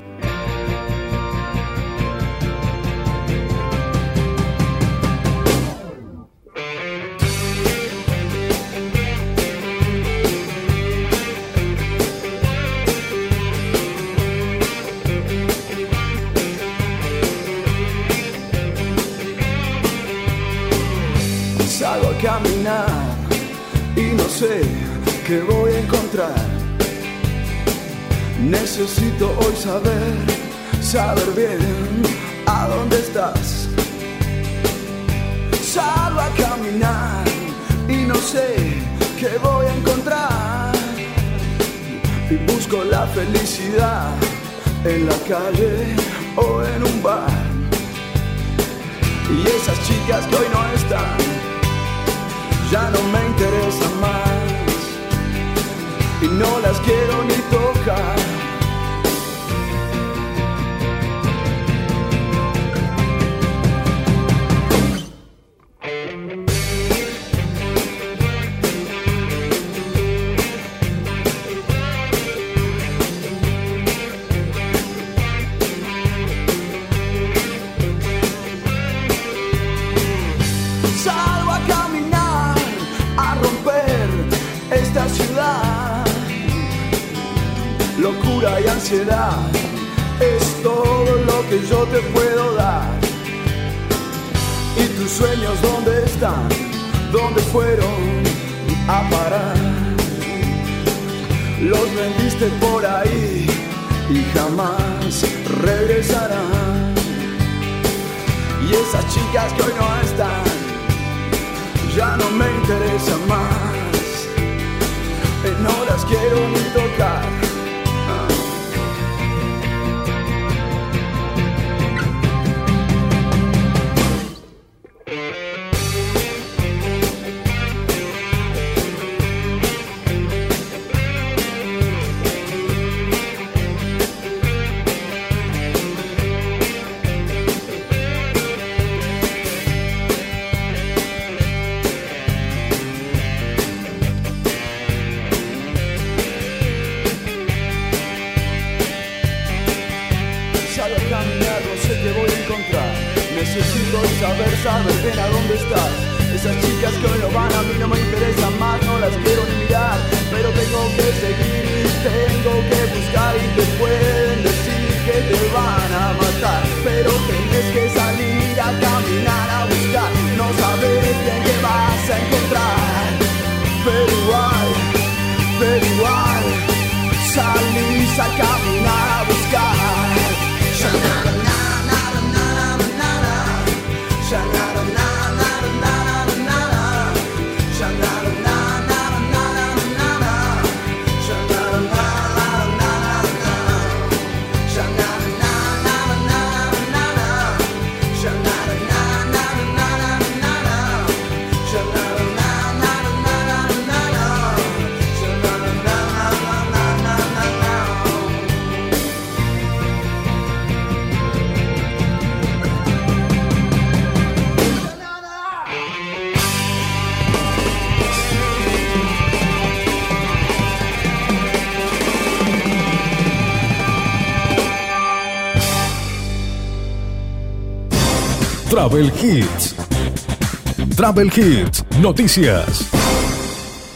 Sé qué voy a encontrar. Necesito hoy saber, saber bien a dónde estás. Salgo a caminar y no sé qué voy a encontrar. Y busco la felicidad en la calle o en un bar. Y esas chicas que hoy no están, ya no me interesan más. Y no las quiero ni tocar. Vendiste por ahí y jamás regresarán. Y esas chicas que hoy no Travel Hits. Travel Hits, noticias.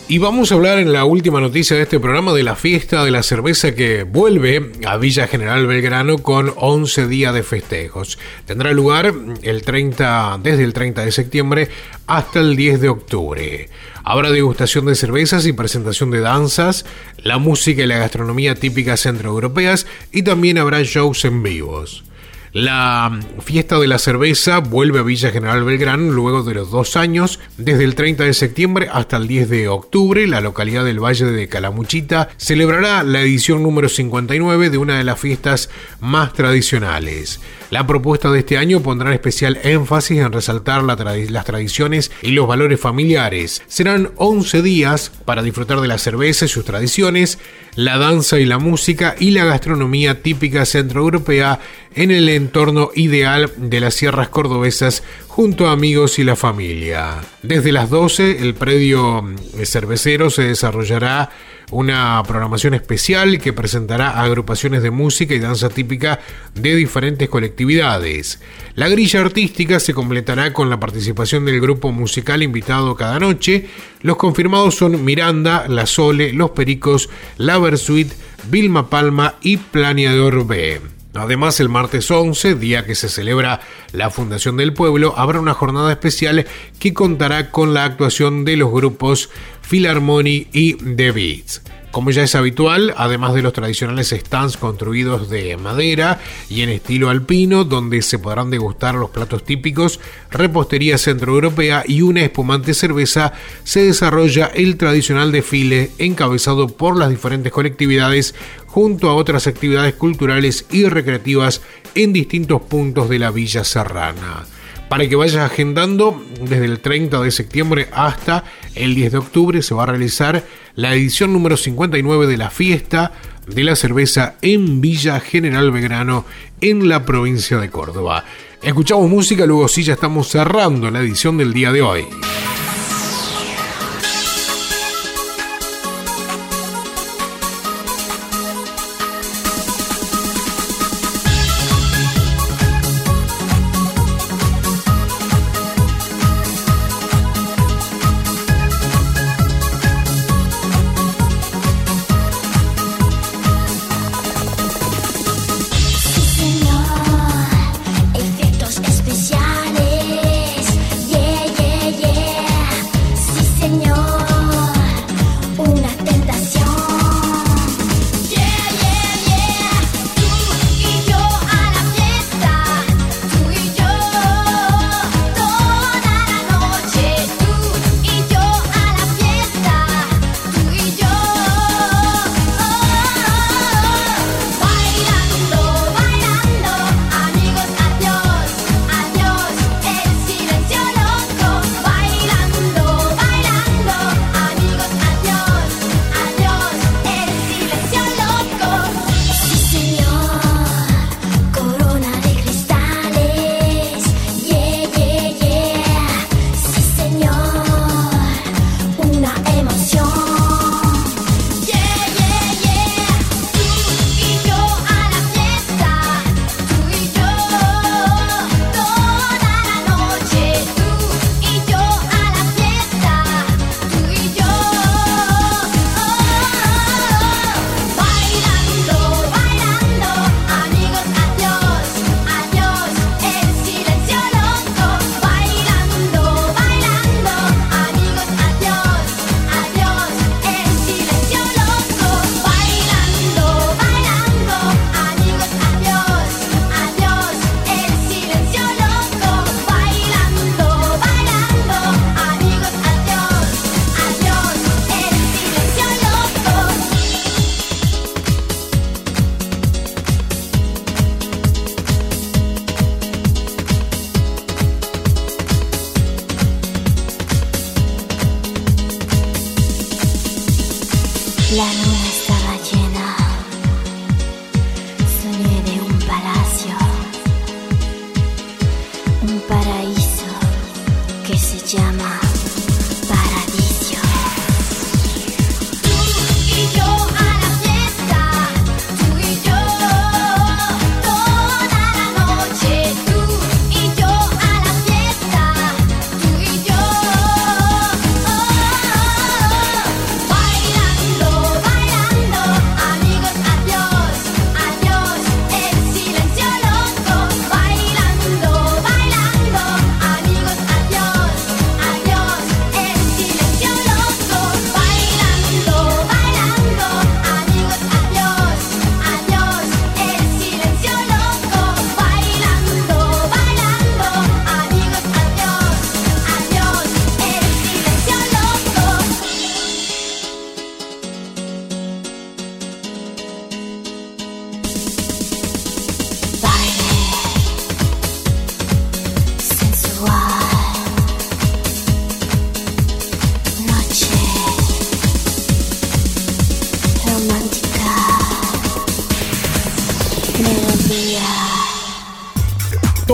Y vamos a hablar en la última noticia de este programa de la fiesta de la cerveza que vuelve a Villa General Belgrano con 11 días de festejos. Tendrá lugar el 30, desde el 30 de septiembre hasta el 10 de octubre. Habrá degustación de cervezas y presentación de danzas, la música y la gastronomía típicas centroeuropeas y también habrá shows en vivos. La fiesta de la cerveza vuelve a Villa General Belgrano luego de los dos años, desde el 30 de septiembre hasta el 10 de octubre. La localidad del Valle de Calamuchita celebrará la edición número 59 de una de las fiestas más tradicionales. La propuesta de este año pondrá especial énfasis en resaltar las tradiciones y los valores familiares. Serán 11 días para disfrutar de la cerveza y sus tradiciones, la danza y la música y la gastronomía típica centroeuropea en el entorno ideal de las sierras cordobesas junto a amigos y la familia. Desde las 12 el predio eh, cervecero se desarrollará una programación especial que presentará agrupaciones de música y danza típica de diferentes colectividades. La grilla artística se completará con la participación del grupo musical invitado cada noche. Los confirmados son Miranda, La Sole, Los Pericos, La Versuit, Vilma Palma y Planeador B. Además, el martes 11, día que se celebra la Fundación del Pueblo, habrá una jornada especial que contará con la actuación de los grupos Philharmony y The Beats. Como ya es habitual, además de los tradicionales stands construidos de madera y en estilo alpino, donde se podrán degustar los platos típicos, repostería centroeuropea y una espumante cerveza, se desarrolla el tradicional desfile encabezado por las diferentes colectividades junto a otras actividades culturales y recreativas en distintos puntos de la Villa Serrana. Para que vayas agendando desde el 30 de septiembre hasta el 10 de octubre se va a realizar la edición número 59 de la fiesta de la cerveza en Villa General Belgrano en la provincia de Córdoba. Escuchamos música, luego sí ya estamos cerrando la edición del día de hoy.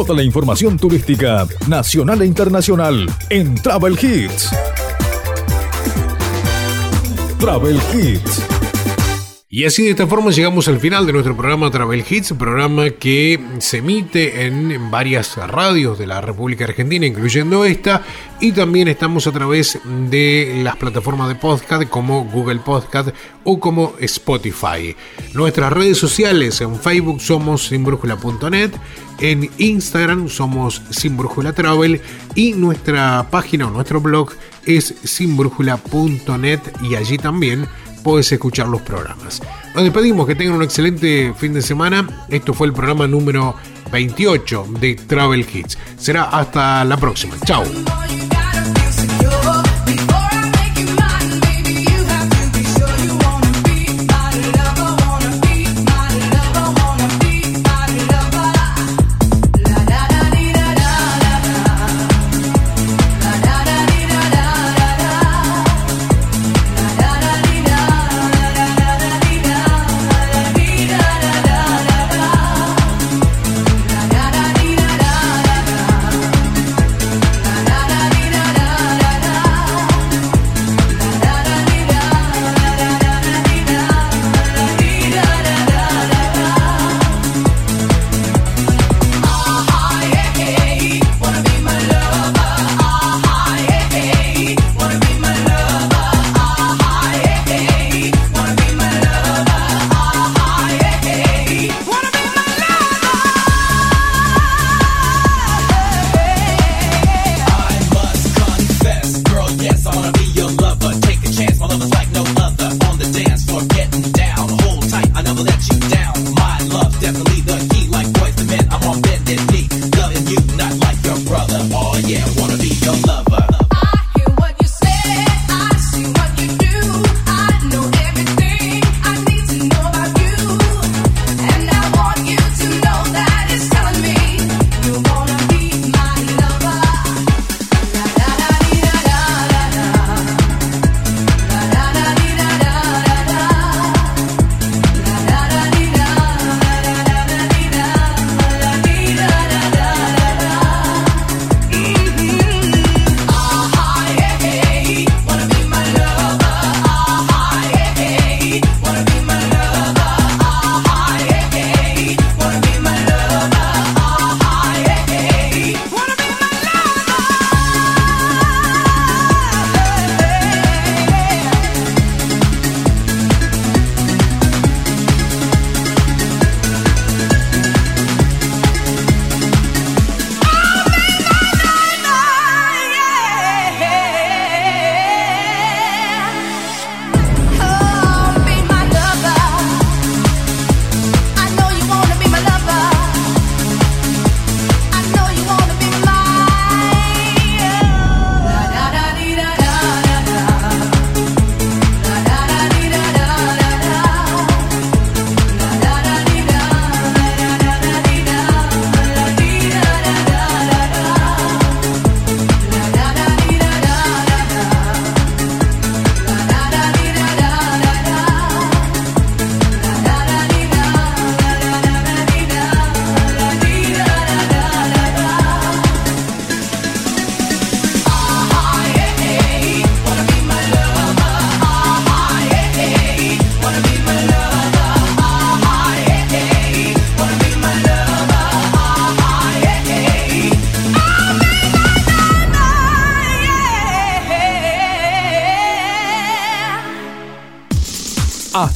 Toda la información turística nacional e internacional en Travel Hits. Travel Hits. Y así de esta forma llegamos al final de nuestro programa Travel Hits, programa que se emite en varias radios de la República Argentina, incluyendo esta, y también estamos a través de las plataformas de podcast como Google Podcast o como Spotify. Nuestras redes sociales en Facebook somos sinbrújula.net, en Instagram somos Sinbrújula Travel y nuestra página o nuestro blog es sinbrújula.net y allí también puedes escuchar los programas. Nos despedimos, que tengan un excelente fin de semana. Esto fue el programa número 28 de Travel Hits. Será hasta la próxima. Chao.